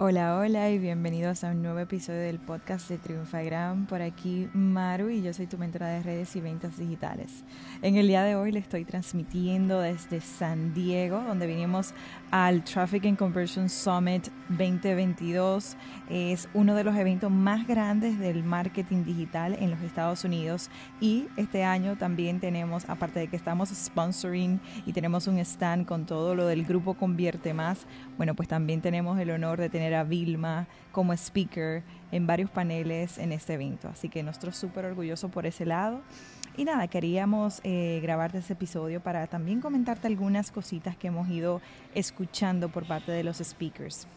Hola, hola y bienvenidos a un nuevo episodio del podcast de Triunfagram. Por aquí Maru y yo soy tu mentora de redes y ventas digitales. En el día de hoy le estoy transmitiendo desde San Diego, donde vinimos al Traffic and Conversion Summit 2022. Es uno de los eventos más grandes del marketing digital en los Estados Unidos y este año también tenemos, aparte de que estamos sponsoring y tenemos un stand con todo lo del grupo Convierte Más, bueno, pues también tenemos el honor de tener a Vilma como speaker en varios paneles en este evento. Así que nosotros súper orgullosos por ese lado. Y nada, queríamos eh, grabarte ese episodio para también comentarte algunas cositas que hemos ido escuchando por parte de los speakers.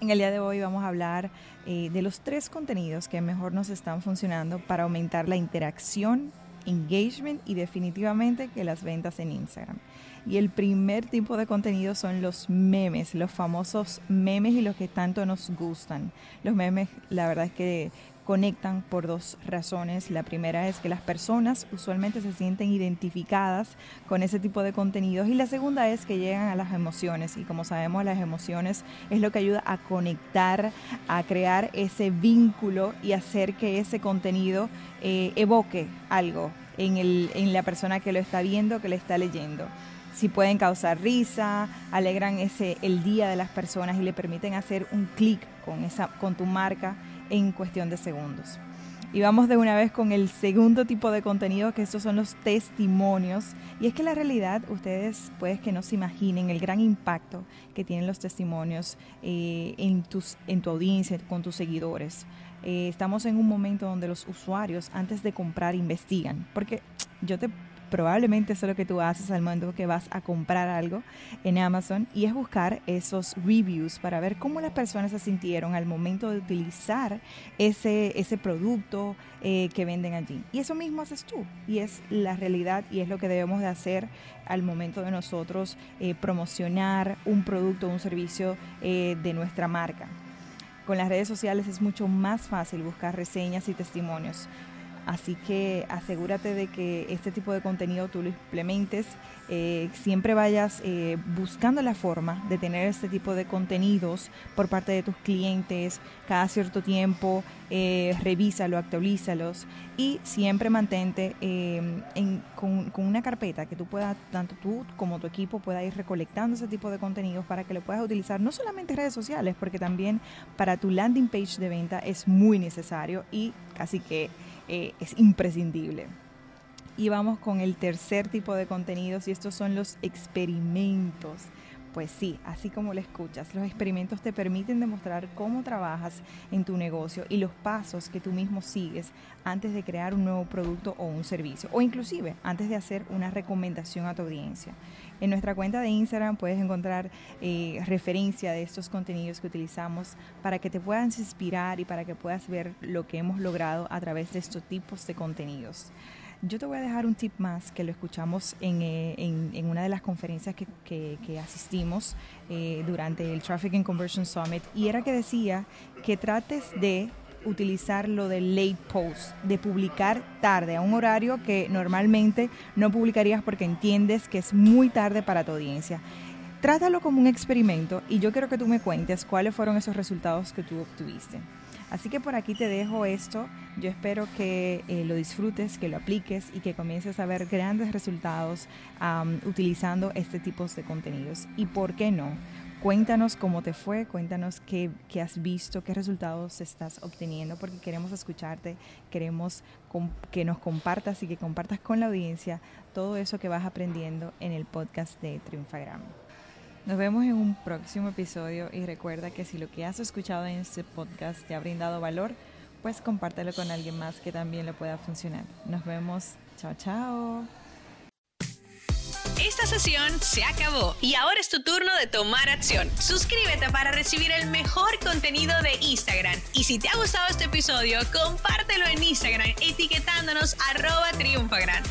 En el día de hoy vamos a hablar eh, de los tres contenidos que mejor nos están funcionando para aumentar la interacción, engagement y definitivamente que las ventas en Instagram. Y el primer tipo de contenido son los memes, los famosos memes y los que tanto nos gustan. Los memes, la verdad es que conectan por dos razones. La primera es que las personas usualmente se sienten identificadas con ese tipo de contenidos y la segunda es que llegan a las emociones y como sabemos las emociones es lo que ayuda a conectar, a crear ese vínculo y hacer que ese contenido eh, evoque algo en, el, en la persona que lo está viendo, que le está leyendo si pueden causar risa, alegran ese el día de las personas y le permiten hacer un clic con con tu marca en cuestión de segundos. Y vamos de una vez con el segundo tipo de contenido, que estos son los testimonios. Y es que la realidad, ustedes puedes que no se imaginen el gran impacto que tienen los testimonios eh, en, tus, en tu audiencia, con tus seguidores. Eh, estamos en un momento donde los usuarios, antes de comprar, investigan. Porque yo te probablemente eso es lo que tú haces al momento que vas a comprar algo en Amazon y es buscar esos reviews para ver cómo las personas se sintieron al momento de utilizar ese, ese producto eh, que venden allí. Y eso mismo haces tú y es la realidad y es lo que debemos de hacer al momento de nosotros eh, promocionar un producto o un servicio eh, de nuestra marca. Con las redes sociales es mucho más fácil buscar reseñas y testimonios. Así que asegúrate de que este tipo de contenido tú lo implementes, eh, siempre vayas eh, buscando la forma de tener este tipo de contenidos por parte de tus clientes cada cierto tiempo, eh, revísalo, actualízalos y siempre mantente con, con, una carpeta que tú puedas, tanto tú como tu equipo pueda ir recolectando ese tipo de contenidos para que lo puedas utilizar no solamente en redes sociales, porque también para tu landing page de venta es muy necesario y casi que eh, es imprescindible. Y vamos con el tercer tipo de contenidos y estos son los experimentos. Pues sí, así como lo escuchas, los experimentos te permiten demostrar cómo trabajas en tu negocio y los pasos que tú mismo sigues antes de crear un nuevo producto o un servicio, o inclusive antes de hacer una recomendación a tu audiencia. En nuestra cuenta de Instagram puedes encontrar eh, referencia de estos contenidos que utilizamos para que te puedas inspirar y para que puedas ver lo que hemos logrado a través de estos tipos de contenidos. Yo te voy a dejar un tip más que lo escuchamos en, eh, una de las conferencias que, asistimos eh, durante el Traffic and Conversion Summit y era que decía que trates de utilizar lo del late post, de publicar tarde, a un horario que normalmente no publicarías porque entiendes que es muy tarde para tu audiencia. Trátalo como un experimento y yo quiero que tú me cuentes cuáles fueron esos resultados que tú obtuviste. Así que por aquí te dejo esto. Yo espero que eh, lo disfrutes, que lo apliques y que comiences a ver grandes resultados utilizando este tipo de contenidos. ¿Y por qué no? Cuéntanos cómo te fue, cuéntanos qué, has visto, qué resultados estás obteniendo, porque queremos escucharte, queremos que nos compartas y que compartas con la audiencia todo eso que vas aprendiendo en el podcast de Triunfagram. Nos vemos en un próximo episodio y recuerda que si lo que has escuchado en este podcast te ha brindado valor, pues compártelo con alguien más que también le pueda funcionar. Nos vemos. Chao, chao. Esta sesión se acabó y ahora es tu turno de tomar acción. Suscríbete para recibir el mejor contenido de Instagram. Y si te ha gustado este episodio, compártelo en Instagram etiquetándonos arroba triunfagram.